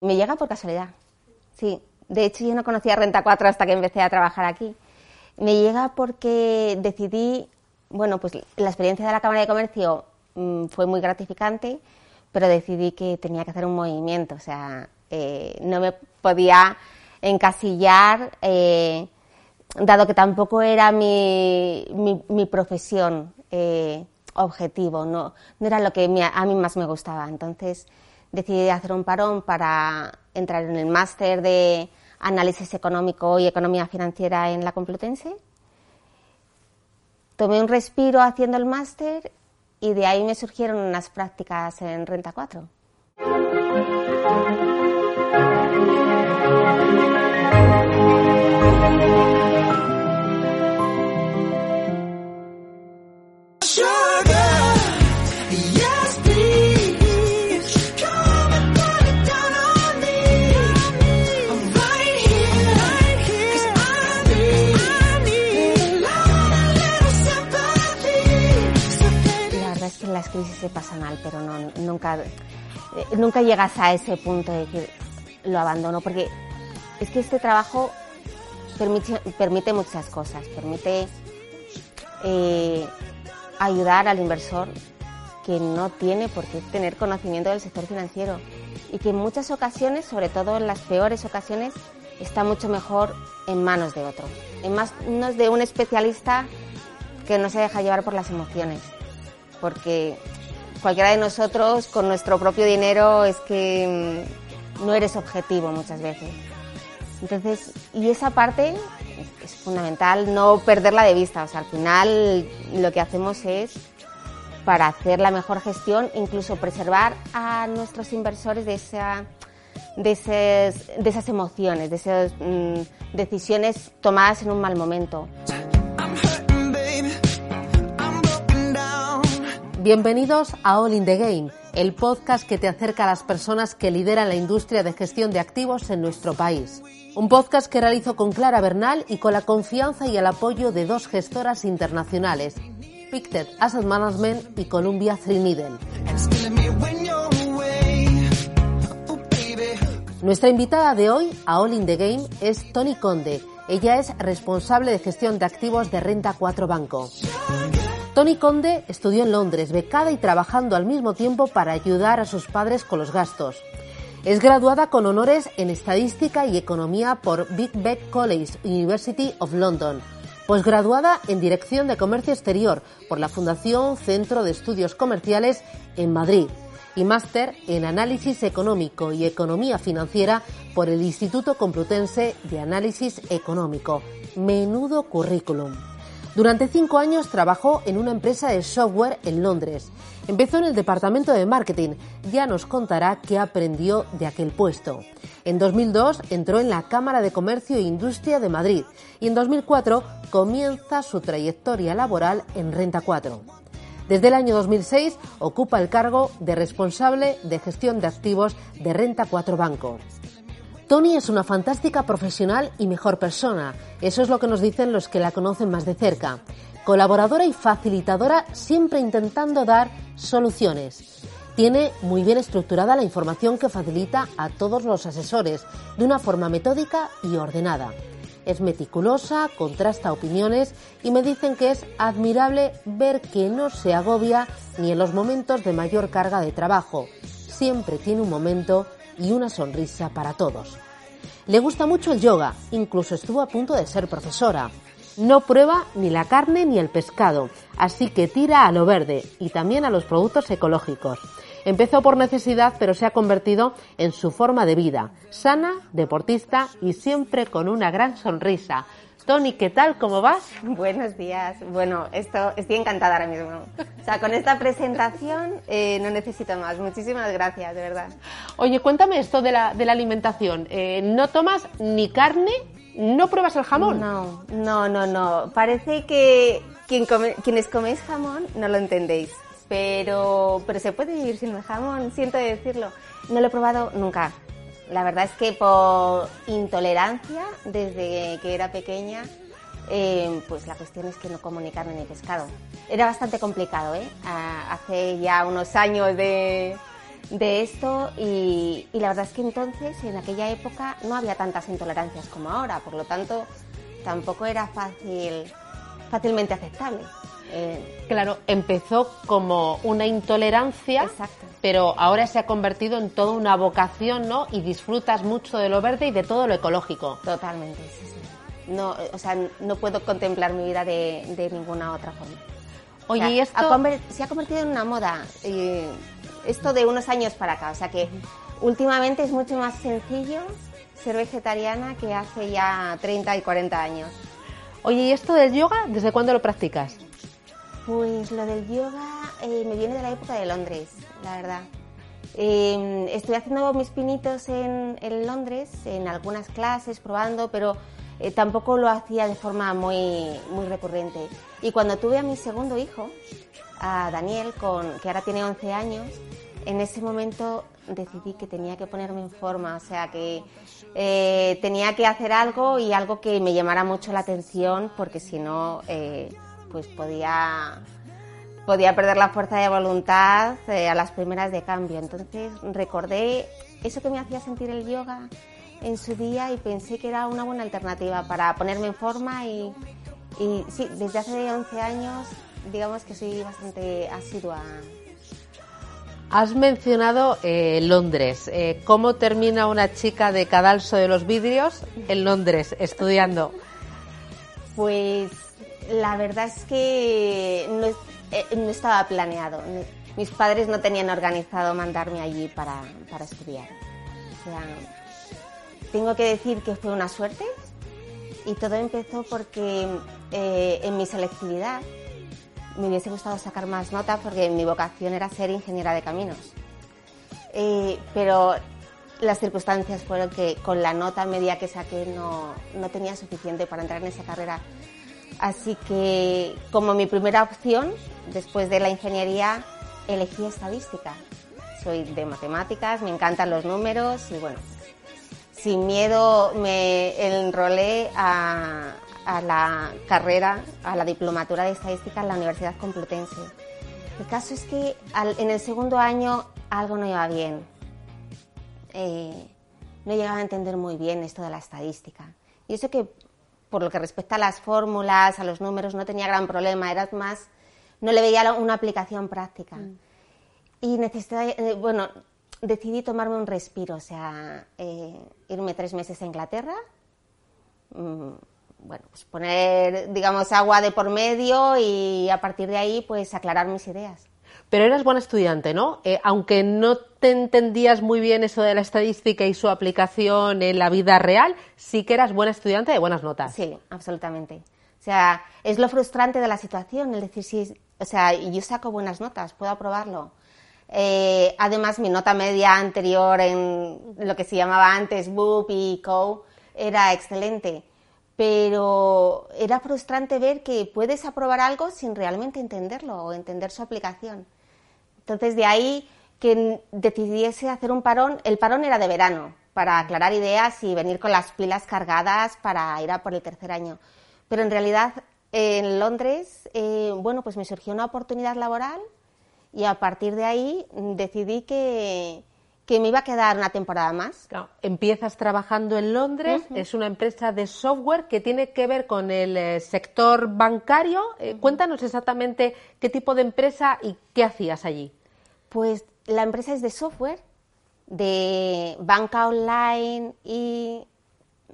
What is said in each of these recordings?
Me llega por casualidad, sí. De hecho, yo no conocía Renta 4 hasta que empecé a trabajar aquí. Me llega porque decidí, bueno, pues la experiencia de la Cámara de Comercio mm, fue muy gratificante, pero decidí que tenía que hacer un movimiento, o sea, eh, no me podía encasillar, eh, dado que tampoco era mi, profesión eh, objetivo, no, no era lo que a mí más me gustaba. Entonces decidí hacer un parón para entrar en el máster de análisis económico y economía financiera en la Complutense. Tomé un respiro haciendo el máster y de ahí me surgieron unas prácticas en Renta 4. Las crisis se pasan mal, pero no, nunca, eh, nunca llegas a ese punto de decir lo abandono, porque es que este trabajo permite, muchas cosas, permite eh, ayudar al inversor que no tiene por qué tener conocimiento del sector financiero y que en muchas ocasiones, sobre todo en las peores ocasiones, está mucho mejor en manos de otro, en manos de un especialista que no se deja llevar por las emociones porque cualquiera de nosotros con nuestro propio dinero es que mm, no eres objetivo muchas veces. Entonces, y esa parte es fundamental no perderla de vista. O sea, al final lo que hacemos es para hacer la mejor gestión, incluso preservar a nuestros inversores de esa de, de esas emociones, de esas mm, decisiones tomadas en un mal momento. Bienvenidos a All in the Game, el podcast que te acerca a las personas que lideran la industria de gestión de activos en nuestro país. Un podcast que realizo con Clara Bernal y con la confianza y el apoyo de dos gestoras internacionales, Pictet Asset Management y Columbia Threadneedle. Nuestra invitada de hoy a All in the Game es Tony Conde. Ella es responsable de gestión de activos de Renta 4 Banco. Tony Conde estudió en Londres, becada y trabajando al mismo tiempo para ayudar a sus padres con los gastos. Es graduada con honores en Estadística y Economía por Big Beck College, University of London. Posgraduada en Dirección de Comercio Exterior por la Fundación Centro de Estudios Comerciales en Madrid. Y máster en Análisis Económico y Economía Financiera por el Instituto Complutense de Análisis Económico. Menudo currículum. Durante cinco años trabajó en una empresa de software en Londres. Empezó en el departamento de marketing. Ya nos contará qué aprendió de aquel puesto. En 2002 entró en la Cámara de Comercio e Industria de Madrid y en 2004 comienza su trayectoria laboral en Renta 4. Desde el año 2006 ocupa el cargo de responsable de gestión de activos de Renta 4 Banco. Tony es una fantástica profesional y mejor persona. Eso es lo que nos dicen los que la conocen más de cerca. Colaboradora y facilitadora, siempre intentando dar soluciones. Tiene muy bien estructurada la información que facilita a todos los asesores de una forma metódica y ordenada. Es meticulosa, contrasta opiniones y me dicen que es admirable ver que no se agobia ni en los momentos de mayor carga de trabajo. Siempre tiene un momento y una sonrisa para todos. Le gusta mucho el yoga, incluso estuvo a punto de ser profesora. No prueba ni la carne ni el pescado, así que tira a lo verde y también a los productos ecológicos. Empezó por necesidad, pero se ha convertido en su forma de vida, sana, deportista y siempre con una gran sonrisa. Tony, ¿qué tal? ¿Cómo vas? Buenos días. Bueno, esto estoy encantada ahora mismo. O sea, con esta presentación eh, no necesito más. Muchísimas gracias, de verdad. Oye, cuéntame esto de la, de la alimentación. Eh, ¿No tomas ni carne? ¿No pruebas el jamón? No, no, no, no. Parece que quien quienes coméis jamón no lo entendéis. Pero, pero se puede vivir sin el jamón, siento decirlo. No lo he probado nunca. La verdad es que por intolerancia, desde que era pequeña, eh, pues la cuestión es que no como ni carne ni pescado. Era bastante complicado, ¿eh? hace ya unos años de, de esto y, la verdad es que entonces, en aquella época, no había tantas intolerancias como ahora, por lo tanto, tampoco era fácil, fácilmente aceptable. Eh, claro, empezó como una intolerancia, pero ahora se ha convertido en toda una vocación, ¿no? Y disfrutas mucho de lo verde y de todo lo ecológico. Totalmente, sí, sí. No, o sea, no puedo contemplar mi vida de, ninguna otra forma. Oye, ¿y esto? se ha convertido en una moda. Esto de unos años para acá. O sea que últimamente es mucho más sencillo ser vegetariana que hace ya 30 y 40 años. Oye, ¿y esto del yoga, desde cuándo lo practicas? Pues lo del yoga eh, me viene de la época de Londres, la verdad. Eh, estoy haciendo mis pinitos en, Londres, en algunas clases, probando, pero eh, tampoco lo hacía de forma muy, recurrente. Y cuando tuve a mi segundo hijo, a Daniel, con, que ahora tiene 11 años, en ese momento decidí que tenía que ponerme en forma, o sea que eh, tenía que hacer algo y algo que me llamara mucho la atención, porque si no, pues podía, podía perder la fuerza de voluntad eh, a las primeras de cambio. Entonces recordé eso que me hacía sentir el yoga en su día y pensé que era una buena alternativa para ponerme en forma y, y sí, desde hace 11 años digamos que soy bastante asidua. Has mencionado eh, Londres. Eh, ¿Cómo termina una chica de cadalso de los vidrios en Londres estudiando? Pues la verdad es que no, eh, estaba planeado. Mis padres no tenían organizado mandarme allí para, para estudiar. Tengo que decir que fue una suerte y todo empezó porque en mi selectividad me hubiese gustado sacar más notas porque mi vocación era ser ingeniera de caminos. Eh, pero las circunstancias fueron que con la nota media que saqué no, no tenía suficiente para entrar en esa carrera. Así que como mi primera opción, después de la ingeniería, elegí estadística. Soy de matemáticas, me encantan los números y bueno, sin miedo me enrolé a, la carrera, a la diplomatura de estadística en la Universidad Complutense. El caso es que en el segundo año algo no iba bien. Eh, no llegaba a entender muy bien esto de la estadística. Y eso que, por lo que respecta a las fórmulas, a los números, no tenía gran problema, era más, no le veía una aplicación práctica. Mm. Y necesitaba, eh, bueno, decidí tomarme un respiro, o sea, eh, irme tres meses a Inglaterra, mm, bueno, pues poner, digamos, agua de por medio y a partir de ahí, pues aclarar mis ideas. Pero eras buena estudiante, ¿no? Eh, aunque no te entendías muy bien eso de la estadística y su aplicación en la vida real, sí que eras buena estudiante de buenas notas. Sí, absolutamente. O sea, es lo frustrante de la situación, el decir, sí, o sea, yo saco buenas notas, puedo aprobarlo. Eh, además, mi nota media anterior en lo que se llamaba antes BUP y CO era excelente pero era frustrante ver que puedes aprobar algo sin realmente entenderlo o entender su aplicación. Entonces, de ahí que decidiese hacer un parón, el parón era de verano, para aclarar ideas y venir con las pilas cargadas para ir a por el tercer año. Pero en realidad, en Londres, eh, bueno, pues me surgió una oportunidad laboral y a partir de ahí decidí que, que me iba a quedar una temporada más. empiezas trabajando en Londres, es una empresa de software que tiene que ver con el eh, sector bancario. Eh, cuéntanos exactamente qué tipo de empresa y qué hacías allí. Pues la empresa es de software, de banca online y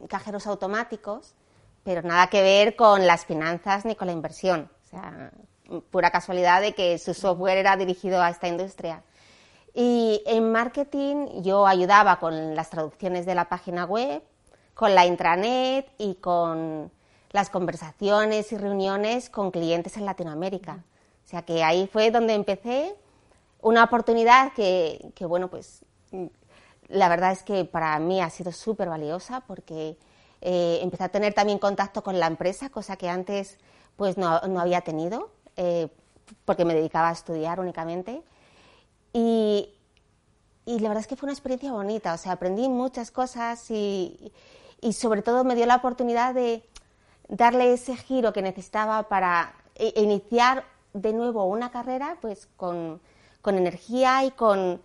cajeros automáticos, pero nada que ver con las finanzas ni con la inversión. O sea, pura casualidad de que su software era dirigido a esta industria. Y en marketing yo ayudaba con las traducciones de la página web, con la intranet y con las conversaciones y reuniones con clientes en Latinoamérica. O sea que ahí fue donde empecé una oportunidad que, bueno, pues la verdad es que para mí ha sido súper valiosa porque eh, empecé a tener también contacto con la empresa, cosa que antes pues no, había tenido, eh, porque me dedicaba a estudiar únicamente. Y, la verdad es que fue una experiencia bonita, o sea, aprendí muchas cosas y, sobre todo me dio la oportunidad de darle ese giro que necesitaba para e, iniciar de nuevo una carrera pues con, energía y con,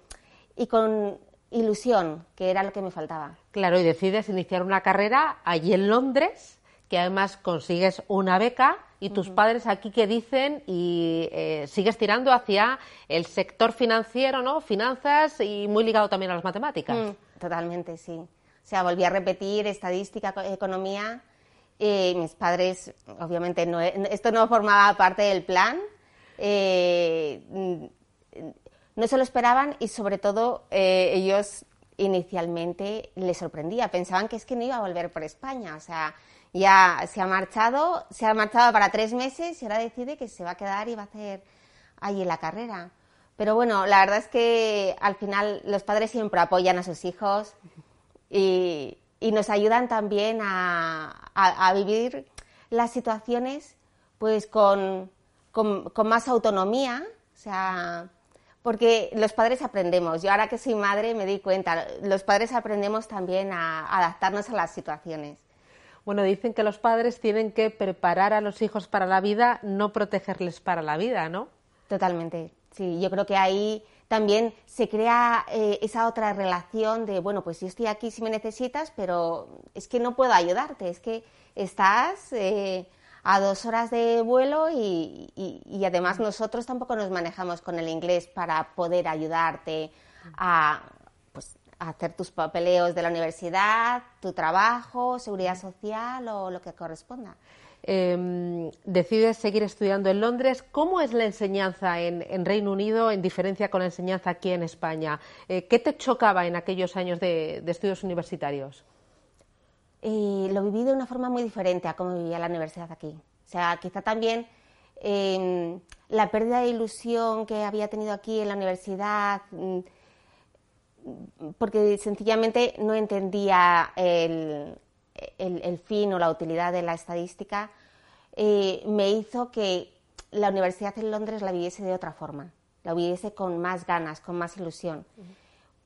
y con ilusión, que era lo que me faltaba. Claro, y decides iniciar una carrera allí en Londres, que además consigues una beca y tus padres aquí que dicen y eh, sigues tirando hacia el sector financiero, ¿no? Finanzas y muy ligado también a las matemáticas. Mm, totalmente, sí. O sea, volví a repetir estadística, economía. Y mis padres, obviamente, no, esto no formaba parte del plan. Eh, no se lo esperaban y sobre todo eh, ellos inicialmente les sorprendía. Pensaban que es que no iba a volver por España. O sea, ya se ha marchado, se ha marchado para tres meses y ahora decide que se va a quedar y va a hacer allí la carrera. Pero bueno, la verdad es que al final los padres siempre apoyan a sus hijos y, nos ayudan también a, vivir las situaciones pues con, con, más autonomía, o sea, porque los padres aprendemos. Yo ahora que soy madre me di cuenta, los padres aprendemos también a adaptarnos a las situaciones. Bueno, dicen que los padres tienen que preparar a los hijos para la vida, no protegerles para la vida, ¿no? Totalmente. Sí, yo creo que ahí también se crea eh, esa otra relación de, bueno, pues yo estoy aquí si me necesitas, pero es que no puedo ayudarte, es que estás eh, a dos horas de vuelo y, y, además nosotros tampoco nos manejamos con el inglés para poder ayudarte a, hacer tus papeleos de la universidad, tu trabajo, seguridad social o lo que corresponda. Em, decides seguir estudiando en Londres. ¿Cómo es la enseñanza en, Reino Unido en diferencia con la enseñanza aquí en España? Eh, ¿Qué te chocaba en aquellos años de, estudios universitarios? lo viví de una forma muy diferente a cómo vivía la universidad aquí. O sea, quizá también em, la pérdida de ilusión que había tenido aquí en la universidad mm, porque sencillamente no entendía el, fin o la utilidad de la estadística, eh, me hizo que la universidad en Londres la viviese de otra forma, la viviese con más ganas, con más ilusión.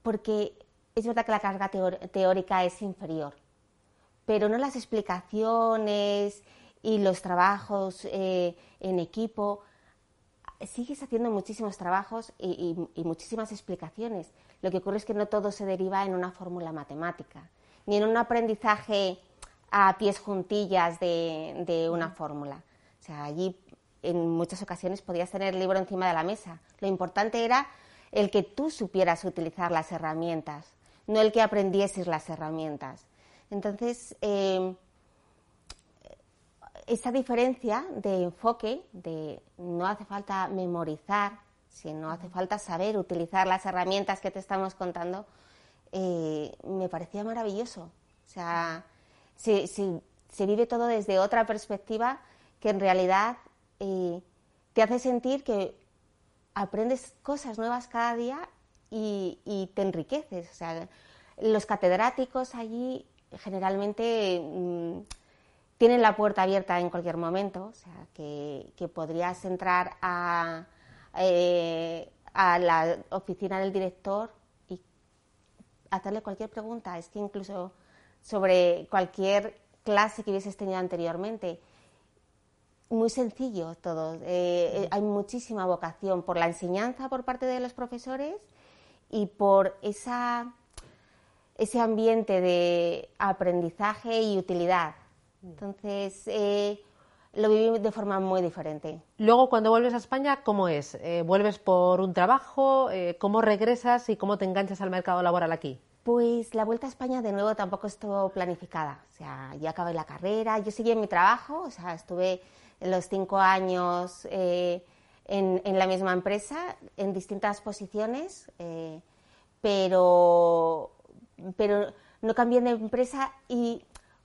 Porque es verdad que la carga teórica es inferior, pero no las explicaciones y los trabajos eh, en equipo. Sigues haciendo muchísimos trabajos y muchísimas explicaciones, lo que ocurre es que no todo se deriva en una fórmula matemática, ni en un aprendizaje a pies juntillas de, una fórmula. O sea, allí en muchas ocasiones podías tener el libro encima de la mesa. Lo importante era el que tú supieras utilizar las herramientas, no el que aprendieses las herramientas. Entonces, eh, esa diferencia de enfoque, de no hace falta memorizar, si no hace falta saber utilizar las herramientas que te estamos contando, eh, me parecía maravilloso. O sea, se, vive todo desde otra perspectiva que en realidad eh, te hace sentir que aprendes cosas nuevas cada día y, te enriqueces. O sea, los catedráticos allí generalmente mm, tienen la puerta abierta en cualquier momento, o sea, que podrías entrar a eh, a la oficina del director y hacerle cualquier pregunta. Es que incluso sobre cualquier clase que hubieses tenido anteriormente, muy sencillo todo. Eh, eh, hay muchísima vocación por la enseñanza por parte de los profesores y por esa, ese ambiente de aprendizaje y utilidad. Entonces, lo viví de forma muy diferente. Luego, cuando vuelves a España, ¿cómo es? Eh, ¿Vuelves por un trabajo? Eh, ¿Cómo regresas y cómo te enganchas al mercado laboral aquí? Pues la vuelta a España de nuevo tampoco estuvo planificada. O sea, ya acabé la carrera, yo seguí en mi trabajo, o sea, estuve los cinco años eh, en, en, la misma empresa, en distintas posiciones, pero, pero no cambié de empresa y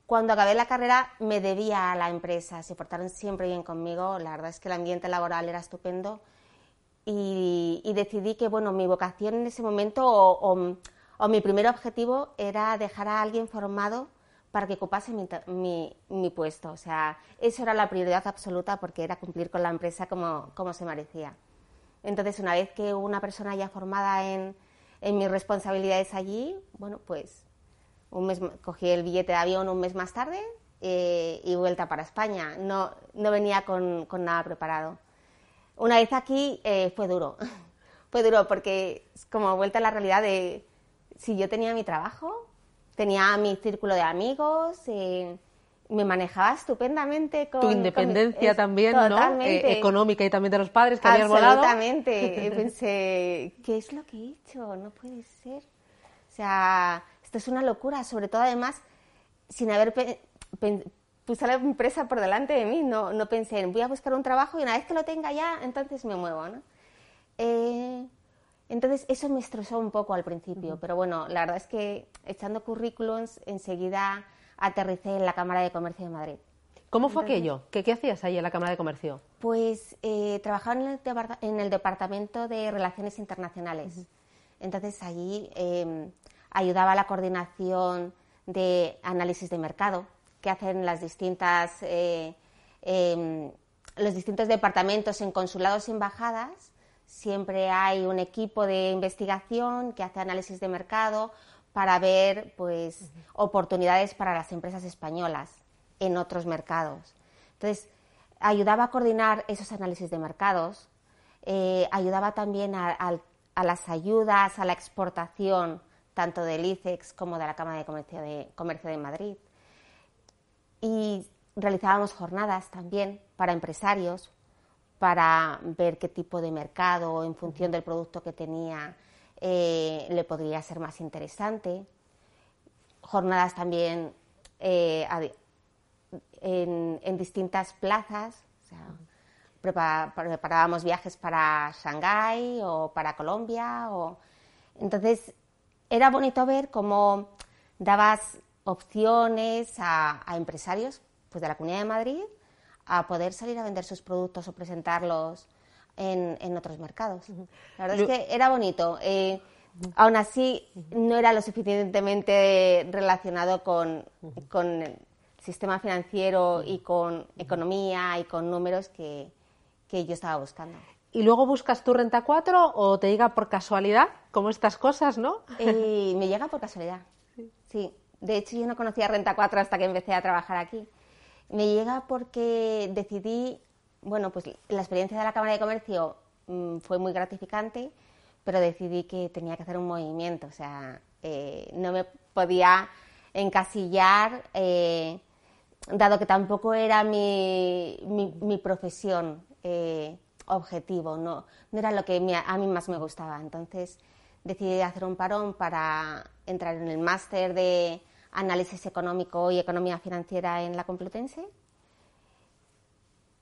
cuando acabé la carrera me debía a la empresa, se portaron siempre bien conmigo, la verdad es que el ambiente laboral era estupendo y, decidí que bueno, mi vocación en ese momento o, mi primer objetivo era dejar a alguien formado para que ocupase mi, mi, puesto. O sea, eso era la prioridad absoluta porque era cumplir con la empresa como, como se merecía. Entonces, una vez que una persona ya formada en, en mis responsabilidades allí, bueno, pues un mes, cogí el billete de avión un mes más tarde eh, y vuelta para España. No, no venía con, nada preparado. Una vez aquí eh, fue duro, fue duro porque es como vuelta a la realidad de si yo tenía mi trabajo, tenía mi círculo de amigos, eh, me manejaba estupendamente con... Tu independencia también, ¿no? Eh, económica y también de los padres que habías volado. Absolutamente. Pensé, ¿qué es lo que he hecho? No puede ser. O sea, esto es una locura, sobre todo además sin haber puse la empresa por delante de mí, no, no pensé en voy a buscar un trabajo y una vez que lo tenga ya, entonces me muevo, ¿no? Eh, entonces eso me estresó un poco al principio, pero bueno, la verdad es que echando currículums enseguida aterricé en la Cámara de Comercio de Madrid. ¿Cómo fue aquello? ¿Qué, ¿Qué, hacías ahí en la Cámara de Comercio? Pues eh, trabajaba en el, en el, Departamento de Relaciones Internacionales. Entonces allí em, ayudaba a la coordinación de análisis de mercado que hacen las distintas, eh, em, los distintos departamentos en consulados y embajadas. Siempre hay un equipo de investigación que hace análisis de mercado para ver pues, oportunidades para las empresas españolas en otros mercados. Entonces, ayudaba a coordinar esos análisis de mercados, eh, ayudaba también a, las ayudas a la exportación, tanto del ICEX como de la Cámara de Comercio de, Comercio de Madrid. Y realizábamos jornadas también para empresarios, para ver qué tipo de mercado, en función del producto que tenía, eh, le podría ser más interesante. Jornadas también eh, en, distintas plazas. preparábamos viajes para Shanghái o para Colombia. O... Entonces, era bonito ver cómo dabas opciones a, empresarios pues, de la Comunidad de Madrid a poder salir a vender sus productos o presentarlos en, otros mercados. La verdad es que era bonito. Eh, aún así, no era lo suficientemente relacionado con, con, el sistema financiero y con economía y con números que, que yo estaba buscando. ¿Y luego buscas tu renta 4 o te llega por casualidad, como estas cosas, no? Eh, me llega por casualidad, sí. De hecho, yo no conocía renta 4 hasta que empecé a trabajar aquí. Me llega porque decidí bueno, pues la experiencia de la Cámara de Comercio mm, fue muy gratificante, pero decidí que tenía que hacer un movimiento, o sea, eh, no me podía encasillar, eh, dado que tampoco era mi, mi, profesión eh, objetivo, no, no era lo que a mí más me gustaba. Entonces decidí hacer un parón para entrar en el máster de análisis económico y economía financiera en la Complutense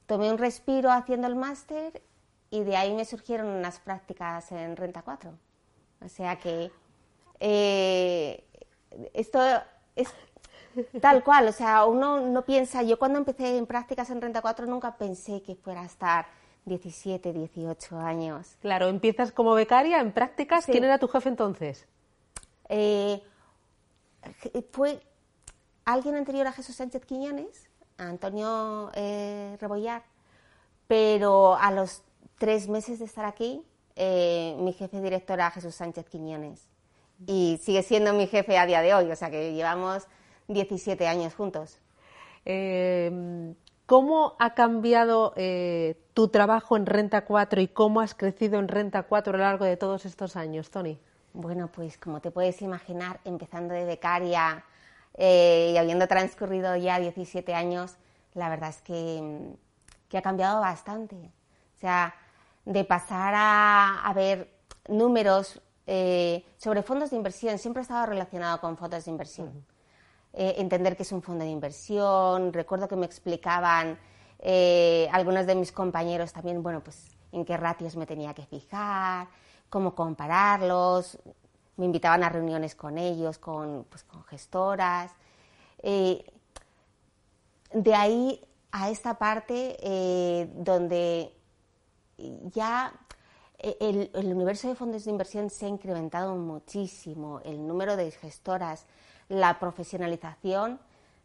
tomé un respiro haciendo el máster y de ahí me surgieron unas prácticas en Renta 4. O sea que eh, esto es tal cual, o sea, uno no piensa, yo cuando empecé en prácticas en Renta 4 nunca pensé que fuera a estar 17, 18 años. Claro, empiezas como becaria en prácticas. ¿Quién era tu jefe entonces? Eh, fue alguien anterior a Jesús Sánchez Quiñones, Antonio eh, Rebollar, pero a los tres meses de estar aquí, eh, mi jefe director era Jesús Sánchez Quiñones y sigue siendo mi jefe a día de hoy, o sea que llevamos 17 años juntos. Eh, ¿Cómo ha cambiado eh, tu trabajo en Renta 4 y cómo has crecido en Renta 4 a lo largo de todos estos años, Tony? Bueno, pues como te puedes imaginar, empezando de becaria, eh, y habiendo transcurrido ya 17 años, la verdad es que, ha cambiado bastante. O sea, de pasar a, ver números eh, sobre fondos de inversión, siempre he estado relacionado con fondos de inversión. Eh, entender qué es un fondo de inversión, recuerdo que me explicaban algunos de mis compañeros también, bueno, pues en qué ratios me tenía que fijar, cómo compararlos, me invitaban a reuniones con ellos, con, pues, con gestoras. Eh, de ahí a esta parte eh, donde ya el, el, universo de fondos de inversión se ha incrementado muchísimo, el número de gestoras, la profesionalización,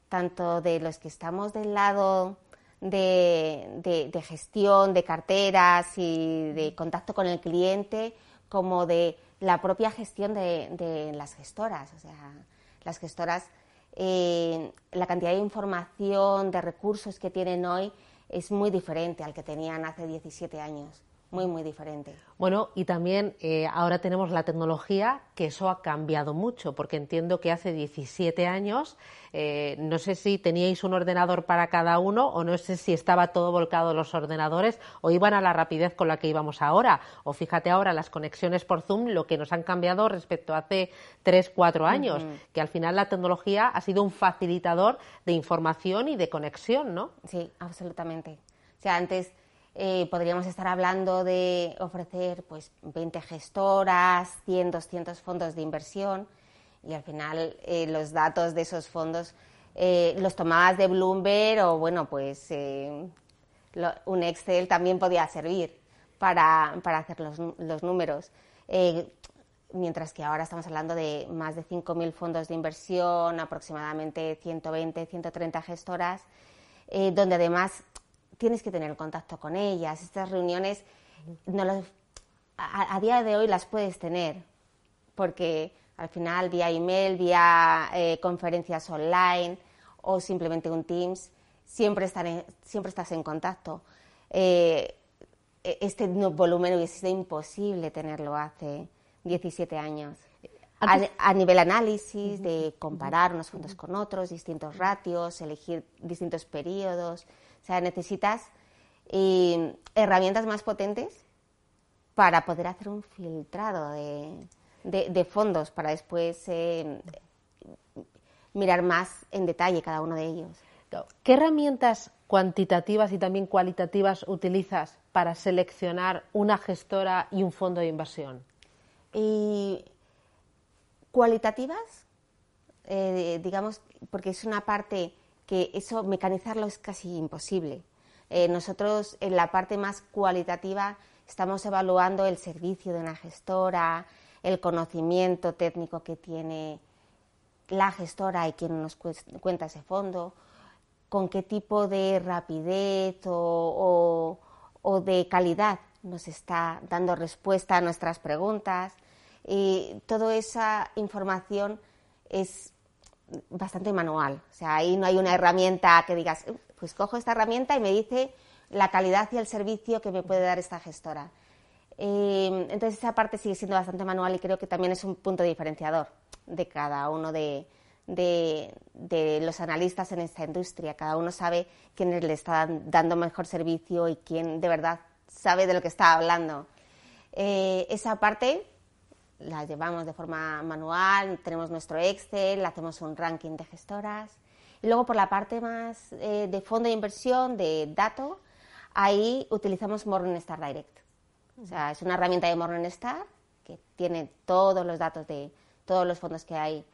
tanto de los que estamos del lado de, de gestión, de carteras y de contacto con el cliente, como de la propia gestión de, las gestoras. O sea, las gestoras, eh, la cantidad de información, de recursos que tienen hoy es muy diferente al que tenían hace 17 años. Muy, muy diferente. Bueno, y también eh, ahora tenemos la tecnología, que eso ha cambiado mucho, porque entiendo que hace 17 años, eh, no sé si teníais un ordenador para cada uno o no sé si estaba todo volcado los ordenadores o iban a la rapidez con la que íbamos ahora. O fíjate ahora las conexiones por Zoom, lo que nos han cambiado respecto a hace 3, 4 años, que al final la tecnología ha sido un facilitador de información y de conexión, ¿no? Sí, absolutamente. O sea, antes eh, podríamos estar hablando de ofrecer pues 20 gestoras, 100, 200 fondos de inversión y al final eh, los datos de esos fondos eh, los tomabas de Bloomberg o bueno pues un Excel también podía servir para, para hacer los, los números. mientras que ahora estamos hablando de más de 5.000 fondos de inversión, aproximadamente 120, 130 gestoras, donde además tienes que tener contacto con ellas. Estas reuniones no a, día de hoy las puedes tener porque al final vía email, vía eh, conferencias online o simplemente un Teams, siempre, siempre estás en contacto. Eh, e, este volumen hubiese sido imposible tenerlo hace 17 años. A, nivel análisis, de comparar unos fondos con otros, distintos ratios, elegir distintos periodos, o sea, necesitas eh, herramientas más potentes para poder hacer un filtrado de, fondos, para después eh, mirar más en detalle cada uno de ellos. ¿Qué herramientas cuantitativas y también cualitativas utilizas para seleccionar una gestora y un fondo de inversión? Y cualitativas, eh, digamos, porque es una parte que eso, mecanizarlo es casi imposible. Eh, nosotros en la parte más cualitativa estamos evaluando el servicio de una gestora, el conocimiento técnico que tiene la gestora y quien nos cuenta ese fondo, con qué tipo de rapidez o, de calidad nos está dando respuesta a nuestras preguntas. Y toda esa información es bastante manual. O sea, ahí no hay una herramienta que digas, pues cojo esta herramienta y me dice la calidad y el servicio que me puede dar esta gestora. Eh, entonces esa parte sigue siendo bastante manual y creo que también es un punto diferenciador de cada uno de, los analistas en esta industria. Cada uno sabe quién le está dando mejor servicio y quién de verdad sabe de lo que está hablando. Eh, esa parte la llevamos de forma manual, tenemos nuestro Excel, hacemos un ranking de gestoras. Y luego por la parte más eh, de fondo de inversión, de dato, ahí utilizamos Morningstar Direct. O sea, es una herramienta de Morningstar que tiene todos los datos de todos los fondos que hay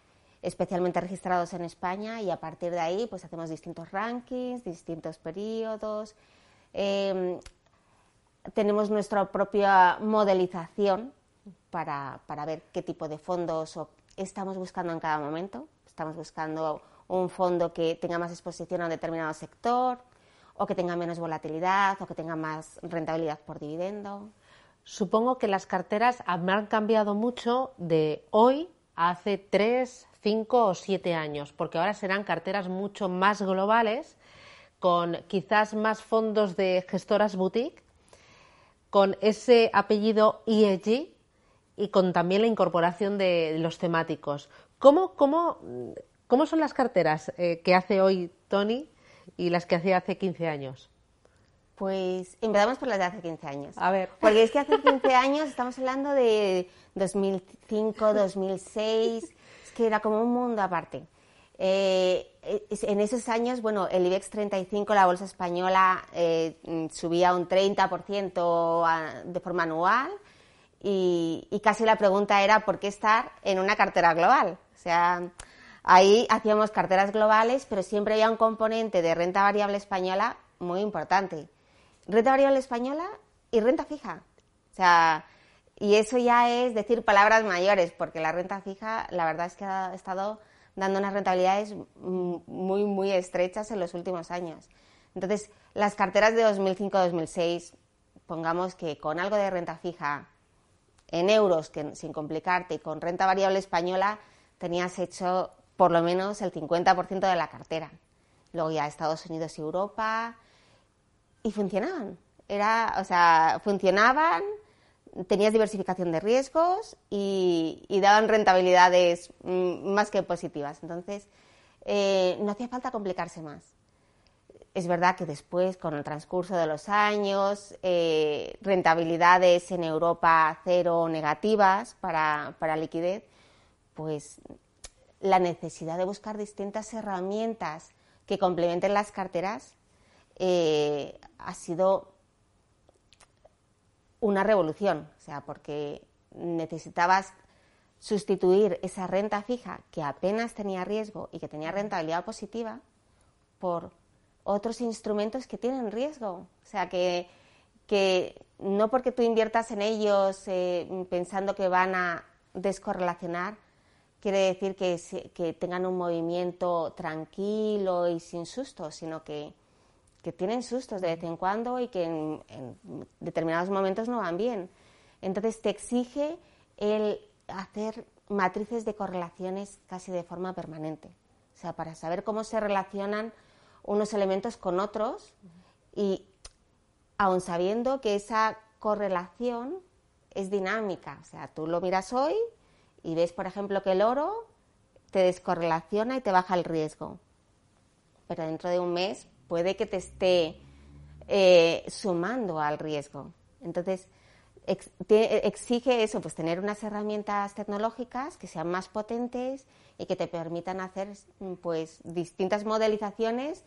especialmente registrados en España y a partir de ahí pues hacemos distintos rankings, distintos periodos. Em, tenemos nuestra propia modelización para, ver qué tipo de fondos estamos buscando en cada momento. Estamos buscando un fondo que tenga más exposición a un determinado sector, o que tenga menos volatilidad, o que tenga más rentabilidad por dividendo. Supongo que las carteras habrán cambiado mucho de hoy a hace tres, cinco o siete años, porque ahora serán carteras mucho más globales, con quizás más fondos de gestoras boutique, con ese apellido ESG y con también la incorporación de los temáticos. ¿Cómo, cómo, cómo son las carteras eh, que hace hoy Tony y las que hacía hace 15 años? Pues empezamos por las de hace 15 años. A ver. Porque es que hace 15 años estamos hablando de 2005, 2006, es que era como un mundo aparte. Eh, en esos años, bueno, el IBEX 35, la bolsa española, eh, subía un 30% de forma anual y, casi la pregunta era por qué estar en una cartera global. O sea, ahí hacíamos carteras globales, pero siempre había un componente de renta variable española muy importante. Renta variable española y renta fija. O sea, y eso ya es decir palabras mayores, porque la renta fija, la verdad es que ha estado dando unas rentabilidades muy, muy estrechas en los últimos años. Entonces, las carteras de 2005-2006, pongamos que con algo de renta fija en euros, que sin complicarte, y con renta variable española, tenías hecho por lo menos el 50% de la cartera. Luego ya Estados Unidos y Europa, y funcionaban. Era, o sea, funcionaban, tenías diversificación de riesgos y, daban rentabilidades mm, más que positivas. Entonces, eh, no hacía falta complicarse más. Es verdad que después, con el transcurso de los años, eh, rentabilidades en Europa cero negativas para, para liquidez, pues la necesidad de buscar distintas herramientas que complementen las carteras eh, ha sido una revolución, o sea, porque necesitabas sustituir esa renta fija que apenas tenía riesgo y que tenía rentabilidad positiva por otros instrumentos que tienen riesgo. O sea, que, que no porque tú inviertas en ellos eh, pensando que van a descorrelacionar, quiere decir que, que tengan un movimiento tranquilo y sin sustos, sino que, que tienen sustos de vez en cuando y que en, determinados momentos no van bien. Entonces te exige el hacer matrices de correlaciones casi de forma permanente. O sea, para saber cómo se relacionan unos elementos con otros y aun sabiendo que esa correlación es dinámica. O sea, tú lo miras hoy y ves, por ejemplo, que el oro te descorrelaciona y te baja el riesgo. Pero dentro de un mes puede que te esté eh, sumando al riesgo. Entonces, exige eso, pues tener unas herramientas tecnológicas que sean más potentes y que te permitan hacer pues distintas modelizaciones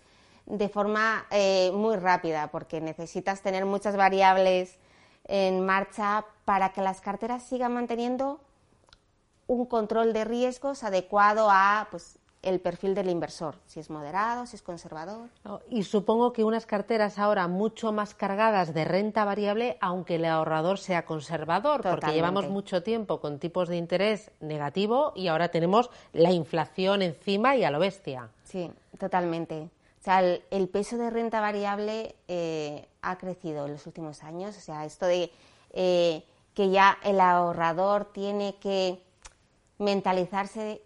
de forma eh, muy rápida, porque necesitas tener muchas variables en marcha para que las carteras sigan manteniendo un control de riesgos adecuado a pues, el perfil del inversor, si es moderado, si es conservador. Y supongo que unas carteras ahora mucho más cargadas de renta variable, aunque el ahorrador sea conservador, porque llevamos mucho tiempo con tipos de interés negativo y ahora tenemos la inflación encima y a lo bestia. Sí, totalmente. O sea, el, peso de renta variable eh, ha crecido en los últimos años. O sea, esto de eh, que ya el ahorrador tiene que mentalizarse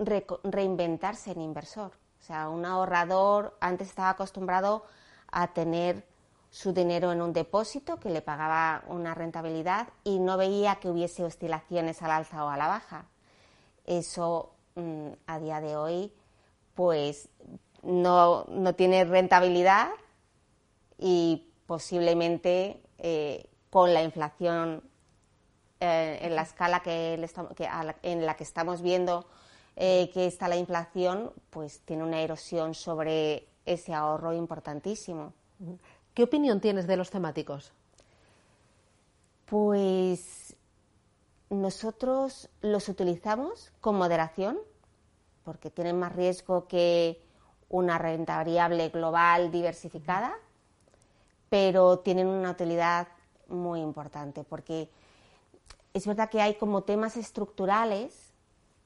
reinventarse en inversor. O sea, un ahorrador antes estaba acostumbrado a tener su dinero en un depósito que le pagaba una rentabilidad y no veía que hubiese oscilaciones al alza o a la baja. Eso mm, a día de hoy pues no, tiene rentabilidad y posiblemente eh, con la inflación eh, en la escala que, en la que estamos viendo eh, que está la inflación, pues tiene una erosión sobre ese ahorro importantísimo. ¿Qué opinión tienes de los temáticos? Pues nosotros los utilizamos con moderación, porque tienen más riesgo que una renta variable global diversificada, pero tienen una utilidad muy importante, porque es verdad que hay como temas estructurales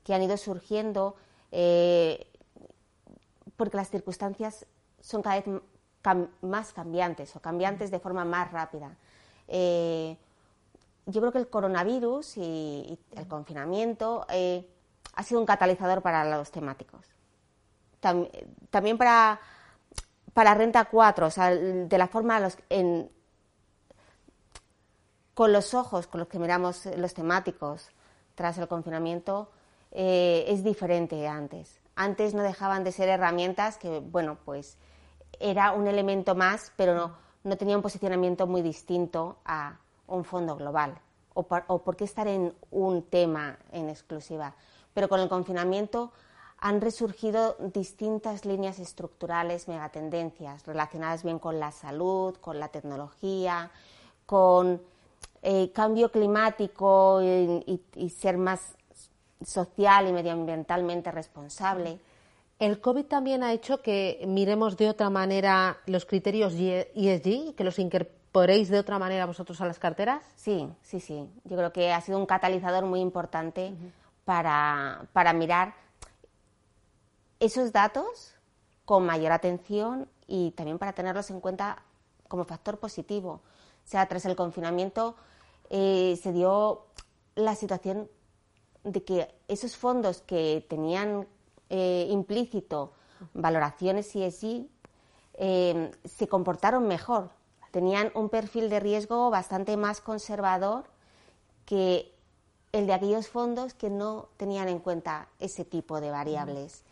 que han ido surgiendo eh, porque las circunstancias son cada vez más cambiantes o cambiantes de forma más rápida. Eh, yo creo que el coronavirus y, el confinamiento eh, ha sido un catalizador para los temáticos. también para, para Renta 4, o sea, de la forma los, con los ojos con los que miramos los temáticos tras el confinamiento, eh, es diferente antes. Antes no dejaban de ser herramientas que, bueno, pues era un elemento más, pero no, no tenía un posicionamiento muy distinto a un fondo global. O por, qué estar en un tema en exclusiva. Pero con el confinamiento han resurgido distintas líneas estructurales, megatendencias, relacionadas bien con la salud, con la tecnología, con eh, cambio climático y, ser más social y medioambientalmente responsable. ¿El COVID también ha hecho que miremos de otra manera los criterios ESG, que los incorporéis de otra manera vosotros a las carteras? Sí, sí, sí. Yo creo que ha sido un catalizador muy importante para, para mirar esos datos con mayor atención y también para tenerlos en cuenta como factor positivo. O sea, tras el confinamiento eh, se dio la situación de que esos fondos que tenían eh, implícito valoraciones ESG eh, se comportaron mejor, tenían un perfil de riesgo bastante más conservador que el de aquellos fondos que no tenían en cuenta ese tipo de variables.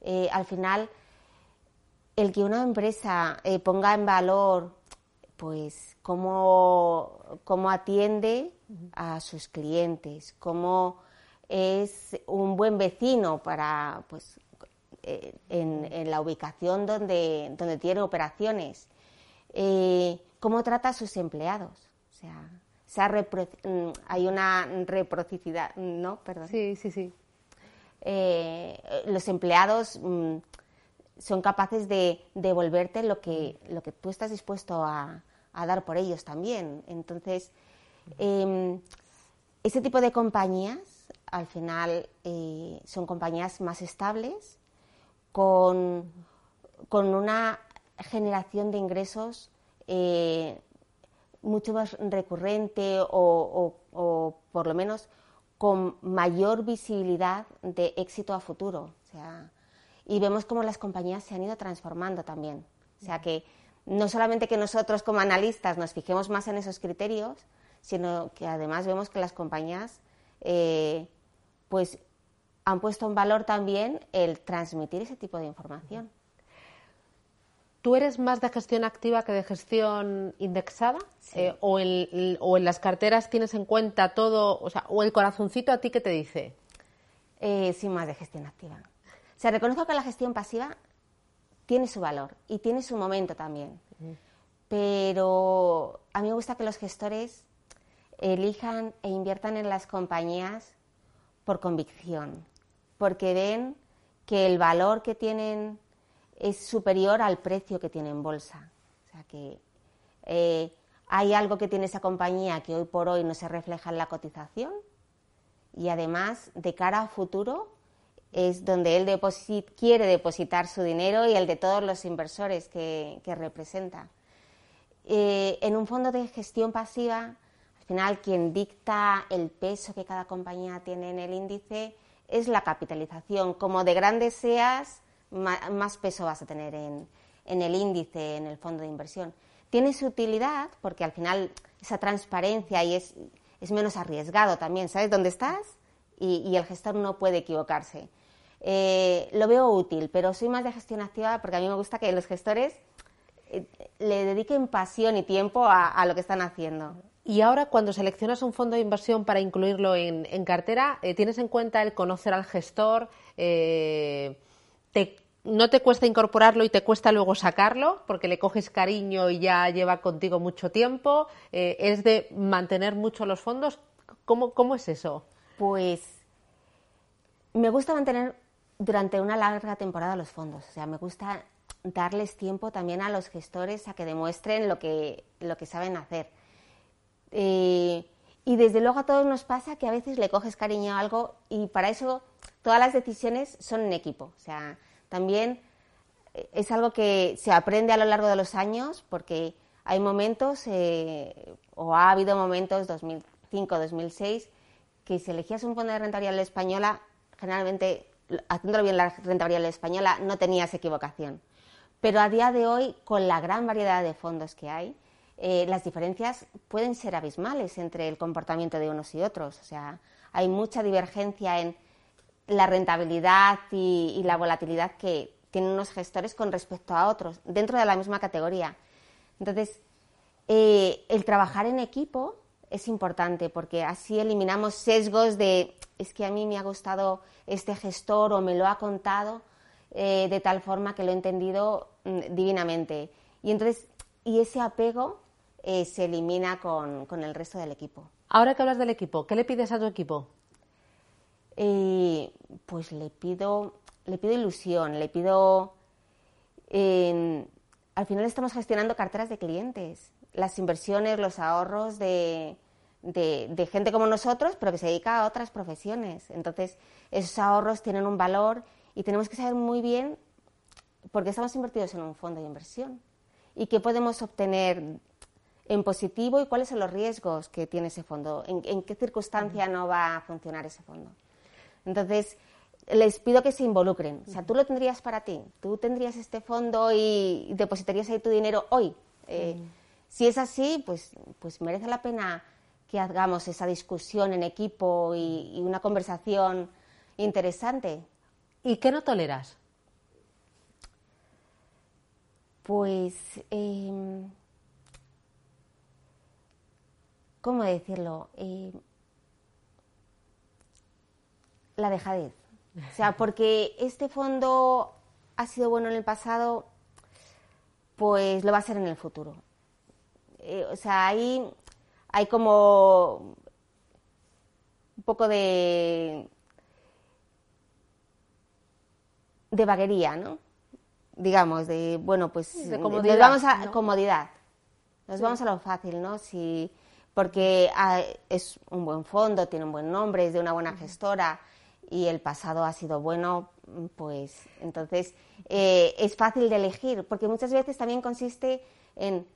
Eh, al final, el que una empresa eh, ponga en valor pues cómo, cómo atiende a sus clientes, cómo es un buen vecino para pues eh, en, la ubicación donde, donde tiene operaciones, eh, cómo trata a sus empleados. O sea, mm, hay una reciprocidad, ¿no? Perdón. Sí, sí, sí. Eh, los empleados mm, son capaces de devolverte lo que, lo que tú estás dispuesto a, dar por ellos también. Entonces, em, ese tipo de compañías, al final, son compañías más estables, con, una generación de ingresos eh, mucho más recurrente o, por lo menos con mayor visibilidad de éxito a futuro. y vemos cómo las compañías se han ido transformando también. O sea que no solamente que nosotros como analistas nos fijemos más en esos criterios, sino que además vemos que las compañías eh, pues han puesto en valor también el transmitir ese tipo de información. ¿Tú eres más de gestión activa que de gestión indexada? Eh, o, en las carteras tienes en cuenta todo? O, sea, ¿O el corazoncito a ti qué te dice? Eh, sí, más de gestión activa. O sea, reconozco que la gestión pasiva tiene su valor y tiene su momento también. Pero a mí me gusta que los gestores elijan e inviertan en las compañías por convicción, porque ven que el valor que tienen es superior al precio que tiene en bolsa. O sea que eh, hay algo que tiene esa compañía que hoy por hoy no se refleja en la cotización y además de cara a futuro es donde él quiere depositar su dinero y el de todos los inversores que, representa. Eh, en un fondo de gestión pasiva, al final quien dicta el peso que cada compañía tiene en el índice es la capitalización. Como de grande seas, más peso vas a tener en, el índice, en el fondo de inversión. Tiene su utilidad porque al final esa transparencia y es, menos arriesgado también. ¿Sabes dónde estás? Y, el gestor no puede equivocarse. Eh, lo veo útil, pero soy más de gestión activa porque a mí me gusta que los gestores eh, le dediquen pasión y tiempo a lo que están haciendo. Y ahora, cuando seleccionas un fondo de inversión para incluirlo en, cartera, eh, ¿tienes en cuenta el conocer al gestor? Eh, ¿No te cuesta incorporarlo y te cuesta luego sacarlo? Porque le coges cariño y ya lleva contigo mucho tiempo. Eh, ¿Es de mantener mucho los fondos? ¿Cómo, ¿Cómo es eso? Pues me gusta mantener durante una larga temporada los fondos. O sea, me gusta darles tiempo también a los gestores a que demuestren lo que, lo que saben hacer y desde luego a todos nos pasa que a veces le coges cariño a algo y para eso todas las decisiones son en equipo. O sea, también eh, es algo que se aprende a lo largo de los años porque hay momentos, eh, o ha habido momentos, 2005, 2006, que si elegías un fondo de renta variable española, generalmente, haciéndolo bien la renta variable española, no tenías equivocación. Pero a día de hoy, con la gran variedad de fondos que hay, eh, las diferencias pueden ser abismales entre el comportamiento de unos y otros. O sea, hay mucha divergencia en la rentabilidad y, la volatilidad que tienen unos gestores con respecto a otros, dentro de la misma categoría. Entonces, eh, el trabajar en equipo es importante porque así eliminamos sesgos de es que a mí me ha gustado este gestor o me lo ha contado eh, de tal forma que lo he entendido mm, divinamente. Y entonces, y ese apego eh, se elimina con, el resto del equipo. Ahora que hablas del equipo, ¿qué le pides a tu equipo? Eh, pues le pido, le pido ilusión, le pido... al final estamos gestionando carteras de clientes, las inversiones, los ahorros de, de, gente como nosotros, pero que se dedica a otras profesiones. Entonces, esos ahorros tienen un valor y tenemos que saber muy bien por qué estamos invertidos en un fondo de inversión y qué podemos obtener en positivo y cuáles son los riesgos que tiene ese fondo, en, qué circunstancia no va a funcionar ese fondo. Entonces, les pido que se involucren. O sea, tú lo tendrías para ti, tú tendrías este fondo y depositarías ahí tu dinero hoy. Eh, si es así, pues, pues merece la pena que hagamos esa discusión en equipo y, una conversación interesante. ¿Y qué no toleras? Pues, em, ¿cómo decirlo? Eh, la dejadez. O sea, porque este fondo ha sido bueno en el pasado, pues lo va a ser en el futuro. Eh, o sea, ahí hay como un poco de de vaguería, ¿no? Digamos, de, bueno, pues de comodidad, nos vamos a comodidad, nos vamos a lo fácil, ¿no? Si, porque ah, es un buen fondo, tiene un buen nombre, es de una buena gestora, y el pasado ha sido bueno, pues entonces eh, es fácil de elegir, porque muchas veces también consiste en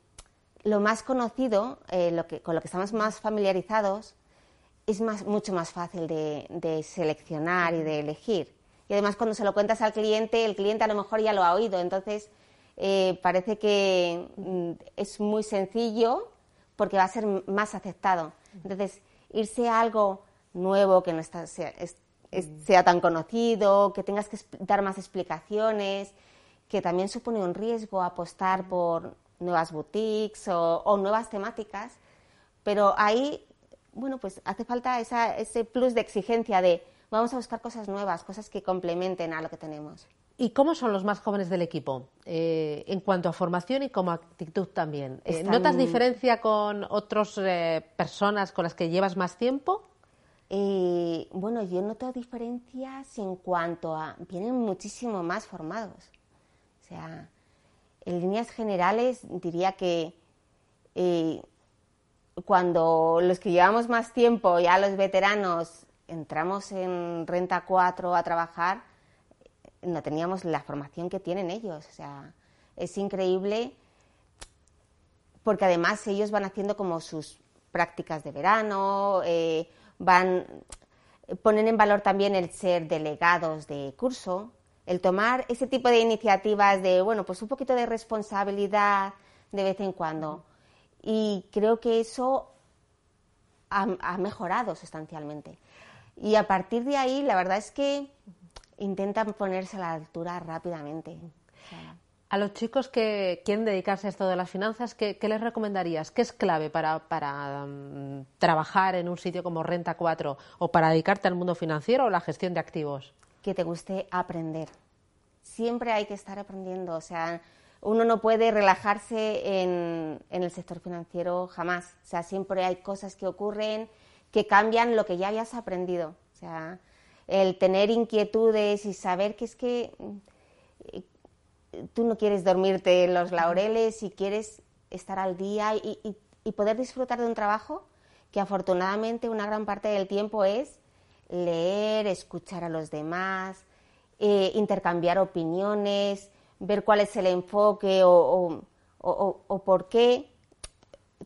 lo más conocido, eh, lo que, con lo que estamos más familiarizados, es más, mucho más fácil de, seleccionar y de elegir. Y además cuando se lo cuentas al cliente, el cliente a lo mejor ya lo ha oído, entonces eh, parece que mm, es muy sencillo porque va a ser más aceptado. Entonces, irse a algo nuevo que no está, sea tan conocido, que tengas que dar más explicaciones, que también supone un riesgo apostar por nuevas boutiques o, nuevas temáticas, pero ahí, bueno, pues hace falta ese plus de exigencia de vamos a buscar cosas nuevas, cosas que complementen a lo que tenemos. ¿Y cómo son los más jóvenes del equipo eh, en cuanto a formación y como actitud también? Eh, ¿Notas diferencia con otras eh, personas con las que llevas más tiempo? Eh, bueno, yo noto diferencias en cuanto a, vienen muchísimo más formados. O sea, en líneas generales diría que cuando los que llevamos más tiempo, ya los veteranos, entramos en Renta 4 a trabajar, no teníamos la formación que tienen ellos. O sea, es increíble porque además ellos van haciendo como sus prácticas de verano, eh, van ponen en valor también el ser delegados de curso, el tomar ese tipo de iniciativas de, bueno, pues un poquito de responsabilidad de vez en cuando. Y creo que eso ha, mejorado sustancialmente. Y a partir de ahí, la verdad es que intentan ponerse a la altura rápidamente. A los chicos que quieren dedicarse a esto de las finanzas, ¿qué, les recomendarías? ¿Qué es clave para, mm, trabajar en un sitio como Renta 4 o para dedicarte al mundo financiero o la gestión de activos? Que te guste aprender. Siempre hay que estar aprendiendo. O sea, uno no puede relajarse en, en el sector financiero jamás. O sea, siempre hay cosas que ocurren que cambian lo que ya habías aprendido. O sea, el tener inquietudes y saber que es que tú no quieres dormirte en los laureles y quieres estar al día y, poder disfrutar de un trabajo que afortunadamente una gran parte del tiempo es leer, escuchar a los demás, eh, intercambiar opiniones, ver cuál es el enfoque o, por qué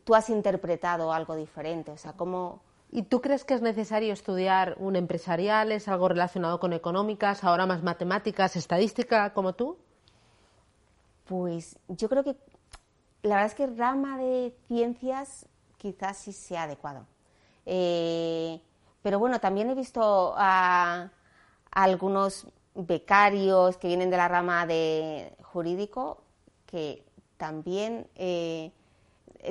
tú has interpretado algo diferente. O sea, cómo... ¿Y tú crees que es necesario estudiar un empresarial? ¿Es algo relacionado con económicas, ahora más matemáticas, estadística como tú? Pues yo creo que la verdad es que rama de ciencias quizás sí sea adecuado. Eh, pero bueno, también he visto a, algunos becarios que vienen de la rama de jurídico que también, eh,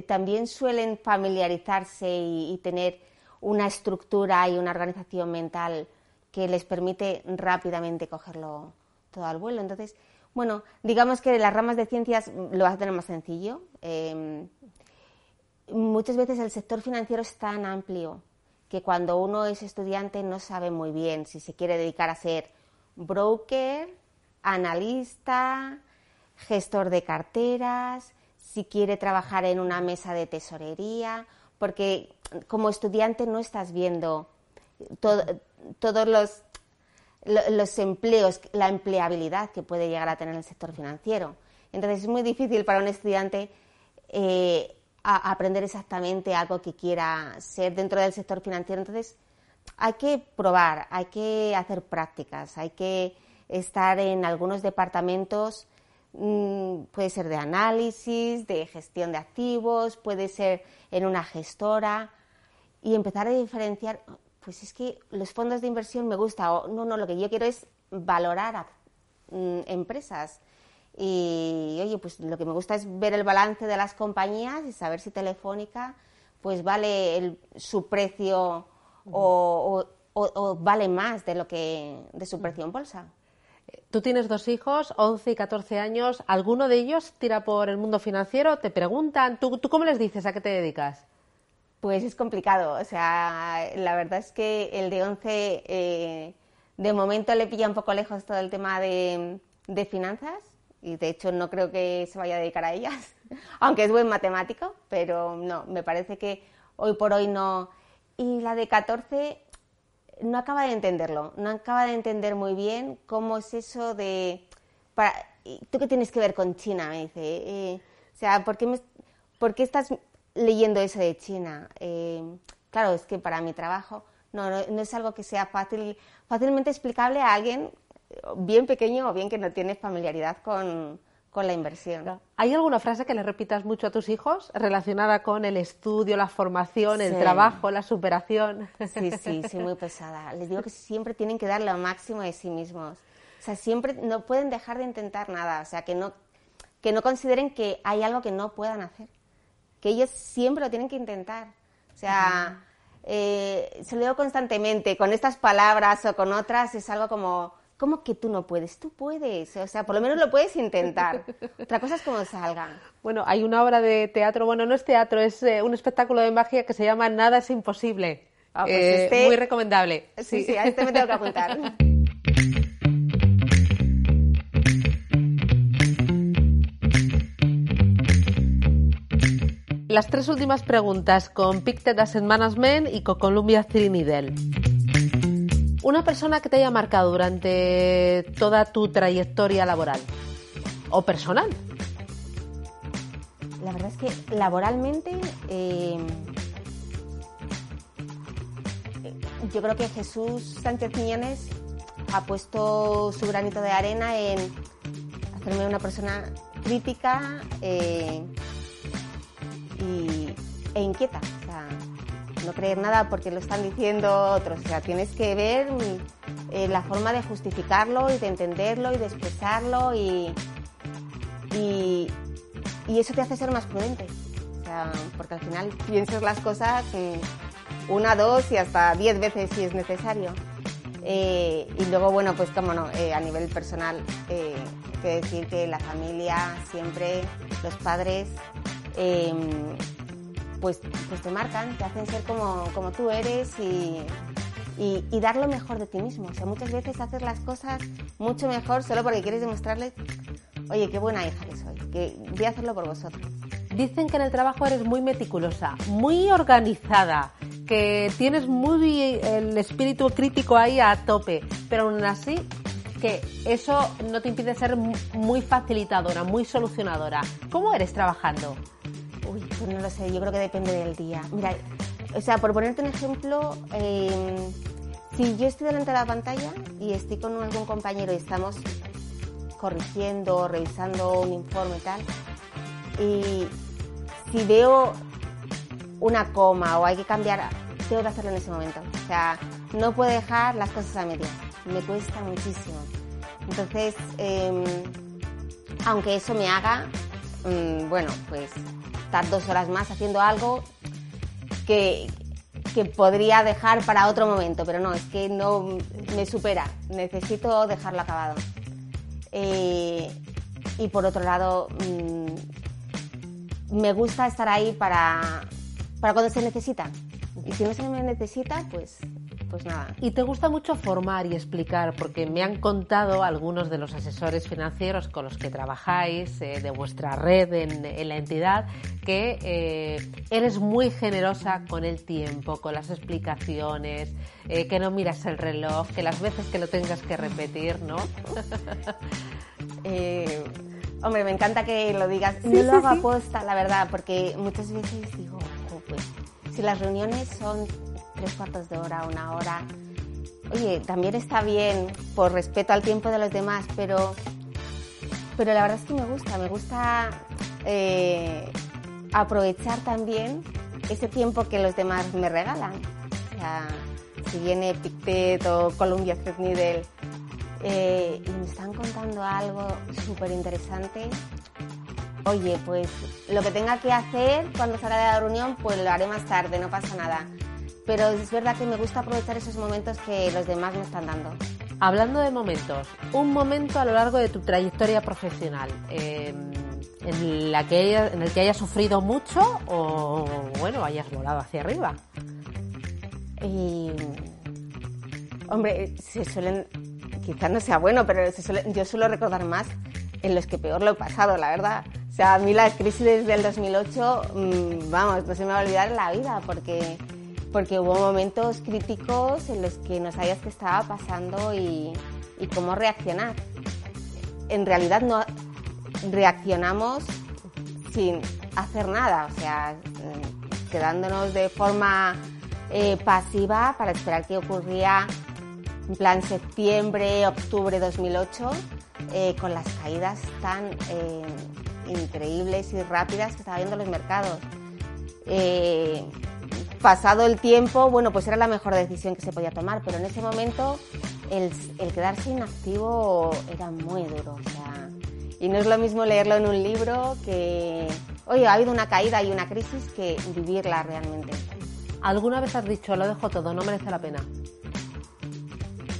también suelen familiarizarse y, y, tener una estructura y una organización mental que les permite rápidamente cogerlo todo al vuelo. Entonces, bueno, digamos que las ramas de ciencias lo vas a tener más sencillo. Em, muchas veces el sector financiero es tan amplio que cuando uno es estudiante no sabe muy bien si se quiere dedicar a ser broker, analista, gestor de carteras, si quiere trabajar en una mesa de tesorería, porque como estudiante no estás viendo todos los los empleos, la empleabilidad que puede llegar a tener el sector financiero. Entonces es muy difícil para un estudiante eh, aprender exactamente algo que quiera ser dentro del sector financiero. Entonces hay que probar, hay que hacer prácticas, hay que estar en algunos departamentos, mm, puede ser de análisis, de gestión de activos, puede ser en una gestora y empezar a diferenciar, pues es que los fondos de inversión me gusta o no, no, lo que yo quiero es valorar a mm, empresas. Y oye, pues lo que me gusta es ver el balance de las compañías y saber si Telefónica pues vale su precio o, vale más de lo que de su precio en bolsa. Tú tienes dos hijos, 11 y 14 años. ¿Alguno de ellos tira por el mundo financiero? ¿Te preguntan? ¿Tú, tú cómo les dices a qué te dedicas? Pues es complicado. O sea, la verdad es que el de 11 eh, de momento le pilla un poco lejos todo el tema de, finanzas y de hecho no creo que se vaya a dedicar a ellas, aunque es buen matemático, pero no, me parece que hoy por hoy no. Y la de 14 no acaba de entenderlo, no acaba de entender muy bien cómo es eso de... Para, ¿Tú qué tienes que ver con China? Me dice. Eh, o sea, ¿por qué, me, ¿por qué, estás leyendo eso de China? Eh, claro, es que para mi trabajo no, no, no, es algo que sea fácil, fácilmente explicable a alguien bien pequeño o bien que no tiene familiaridad con, la inversión. ¿Hay alguna frase que le repitas mucho a tus hijos relacionada con el estudio, la formación, el trabajo, la superación? Sí, sí, sí, muy pesada. Les digo que siempre tienen que dar lo máximo de sí mismos. O sea, siempre no pueden dejar de intentar nada. O sea, que no, que no consideren que hay algo que no puedan hacer. Que ellos siempre lo tienen que intentar. O sea, eh, se lo digo constantemente, con estas palabras o con otras, es algo como ¿Cómo que tú no puedes? Tú puedes, o sea, por lo menos lo puedes intentar. Otra cosa es cómo salgan. Bueno, hay una obra de teatro, bueno, no es teatro, es eh, un espectáculo de magia que se llama Nada es imposible. Ah, pues eh, este muy recomendable. Sí, sí, a este me tengo que apuntar. Las tres últimas preguntas con Pictet Asset Management y con Columbia Trinidad. Una persona que te haya marcado durante toda tu trayectoria laboral o personal. La verdad es que laboralmente eh, yo creo que Jesús Sánchez Quiñones ha puesto su granito de arena en hacerme una persona crítica eh, e inquieta no creer nada porque lo están diciendo otros. O sea, tienes que ver eh, la forma de justificarlo y de entenderlo y de expresarlo y, y, eso te hace ser más prudente. O sea, porque al final piensas las cosas una, dos y hasta diez veces si es necesario. Eh, y luego, bueno, pues cómo no, eh, a nivel personal, eh, que decir que la familia siempre, los padres, pues, pues te marcan, te hacen ser como, como tú eres y, y, dar lo mejor de ti mismo. O sea, muchas veces haces las cosas mucho mejor solo porque quieres demostrarles, oye, qué buena hija que soy, que voy a hacerlo por vosotros. Dicen que en el trabajo eres muy meticulosa, muy organizada, que tienes muy el espíritu crítico ahí a tope, pero aún así que eso no te impide ser muy facilitadora, muy solucionadora. ¿Cómo eres trabajando? Uy, pues no lo sé, yo creo que depende del día. Mira, o sea, por ponerte un ejemplo, em, si yo estoy delante de la pantalla y estoy con algún compañero y estamos corrigiendo, revisando un informe y tal, y si veo una coma o hay que cambiar, tengo que hacerlo en ese momento. O sea, no puedo dejar las cosas a medias. Me cuesta muchísimo. Entonces, em, aunque eso me haga, mm, bueno, pues estar dos horas más haciendo algo que, que podría dejar para otro momento, pero no, es que no me supera, necesito dejarlo acabado. Eh, y por otro lado, mm, me gusta estar ahí para, para cuando se necesita. Y si no se me necesita, pues pues nada. Y te gusta mucho formar y explicar, porque me han contado algunos de los asesores financieros con los que trabajáis, eh, de vuestra red en, la entidad, que eh, eres muy generosa con el tiempo, con las explicaciones, eh, que no miras el reloj, que las veces que lo tengas que repetir, ¿no? hombre, me encanta que lo digas. no lo hago aposta, la verdad, porque muchas veces digo, pues si las reuniones son tres cuartos de hora, una hora. Oye, también está bien por respeto al tiempo de los demás, pero, pero la verdad es que me gusta, me gusta eh, aprovechar también ese tiempo que los demás me regalan. O sea, si viene Pictet o Columbia Threadneedle eh, y me están contando algo súper interesante, oye, pues lo que tenga que hacer cuando salga de la reunión, pues lo haré más tarde, no pasa nada. Pero es verdad que me gusta aprovechar esos momentos que los demás me están dando. Hablando de momentos, un momento a lo largo de tu trayectoria profesional, eh, en, la que en el que hayas sufrido mucho o, bueno, hayas volado hacia arriba. Y, hombre, se suelen, quizás no sea bueno, pero yo suelo recordar más en los que peor lo he pasado, la verdad. O sea, a mí la crisis desde el 2008, mm, vamos, no se me va a olvidar en la vida, porque, porque hubo momentos críticos en los que no sabías qué estaba pasando y, cómo reaccionar. En realidad no reaccionamos sin hacer nada, o sea, mm, quedándonos de forma eh, pasiva para esperar qué ocurría en plan septiembre, octubre 2008, eh, con las caídas tan eh, increíbles y rápidas que estaba viendo los mercados. Pasado el tiempo, bueno, pues era la mejor decisión que se podía tomar, pero en ese momento el, el quedarse inactivo era muy duro. O sea, y no es lo mismo leerlo en un libro que, oye, ha habido una caída y una crisis que vivirla realmente. ¿Alguna vez has dicho, lo dejo todo, no merece la pena?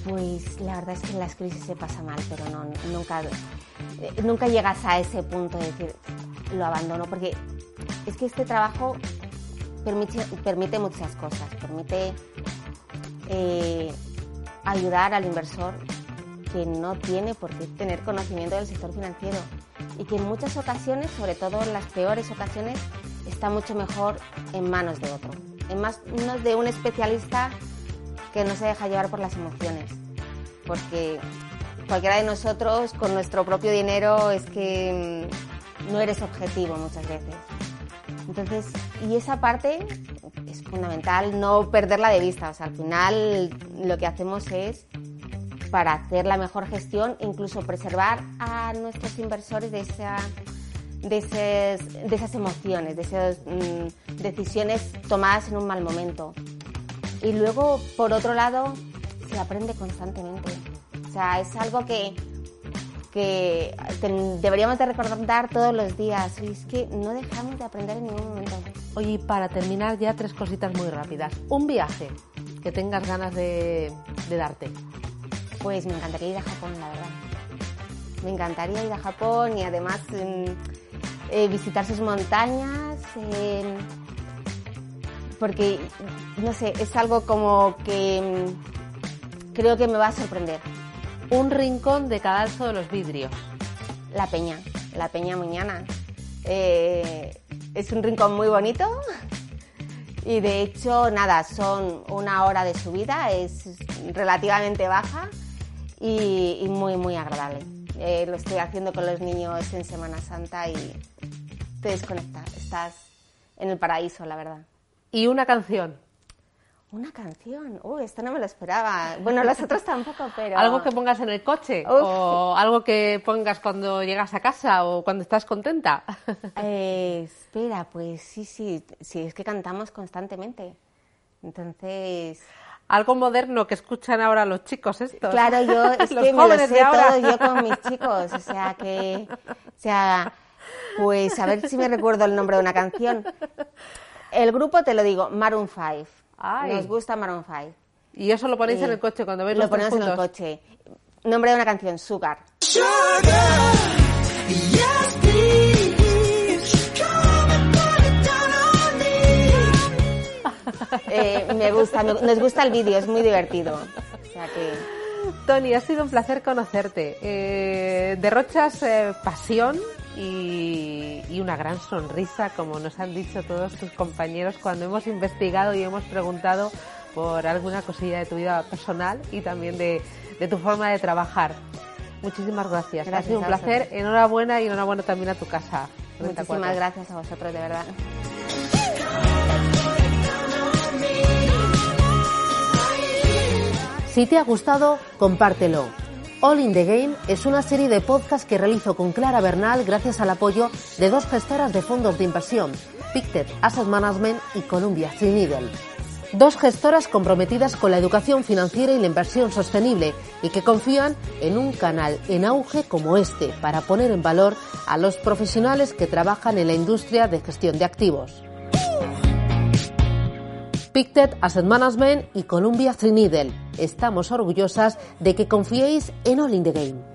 Pues la verdad es que en las crisis se pasa mal, pero no, nunca, eh, nunca llegas a ese punto de decir, lo abandono, porque es que este trabajo permite, permite muchas cosas, permite eh, ayudar al inversor que no tiene por qué tener conocimiento del sector financiero y que en muchas ocasiones, sobre todo en las peores ocasiones, está mucho mejor en manos de otro en manos de un especialista que no se deja llevar por las emociones. Porque cualquiera de nosotros con nuestro propio dinero es que mm, no eres objetivo muchas veces. Entonces, y esa parte es fundamental no perderla de vista. O sea, al final lo que hacemos es para hacer la mejor gestión, incluso preservar a nuestros inversores de esa de, de esas emociones, de esas mm, decisiones tomadas en un mal momento. Y luego, por otro lado, se aprende constantemente. O sea, es algo que, que deberíamos de recordar todos los días. Y es que no dejamos de aprender en ningún momento. Oye, para terminar ya tres cositas muy rápidas. Un viaje que tengas ganas de, de darte. Pues me encantaría ir a Japón, la verdad. Me encantaría ir a Japón y además mm, eh, visitar sus montañas, eh, porque, no sé, es algo como que mm, creo que me va a sorprender. Un rincón de cadalso de los vidrios. La Peña, la Peña Muñana. Eh, es un rincón muy bonito y de hecho, nada, son una hora de subida, es relativamente baja y muy, muy agradable. Eh, lo estoy haciendo con los niños en Semana Santa y te desconectas, estás en el paraíso, la verdad. ¿Y una canción? Una canción, uy, esto no me lo esperaba. Bueno, las otras tampoco, pero... ¿Algo que pongas en el coche? ¿O algo que pongas cuando llegas a casa o cuando estás contenta? Eh, espera, pues sí, sí, sí, es que cantamos constantemente. Entonces algo moderno que escuchan ahora los chicos estos. Claro, yo es que me lo sé todo yo con mis chicos, o sea que, o sea, pues a ver si me recuerdo el nombre de una canción. El grupo te lo digo, Maroon 5. Nos gusta Maroon 5. Y eso lo ponéis en el coche cuando veis Lo ponemos en el coche. Nombre de una canción, Sugar. Eh, me gusta, nos gusta el vídeo, es muy divertido. Tony, ha sido un placer conocerte. Eh, derrochas eh, pasión y, y, una gran sonrisa, como nos han dicho todos tus compañeros cuando hemos investigado y hemos preguntado por alguna cosilla de tu vida personal y también de, de tu forma de trabajar. Muchísimas gracias. gracias ha sido un placer. Enhorabuena y enhorabuena también a tu casa. Muchísimas gracias a vosotros, de verdad. Si te ha gustado, compártelo. All in the Game es una serie de podcasts que realizo con Clara Bernal gracias al apoyo de dos gestoras de fondos de inversión, Pictet Asset Management y Columbia Threadneedle. Dos gestoras comprometidas con la educación financiera y la inversión sostenible y que confían en un canal en auge como este para poner en valor a los profesionales que trabajan en la industria de gestión de activos. Pictet Asset Management y Columbia Threadneedle. Estamos orgullosas de que confiéis en All in the Game.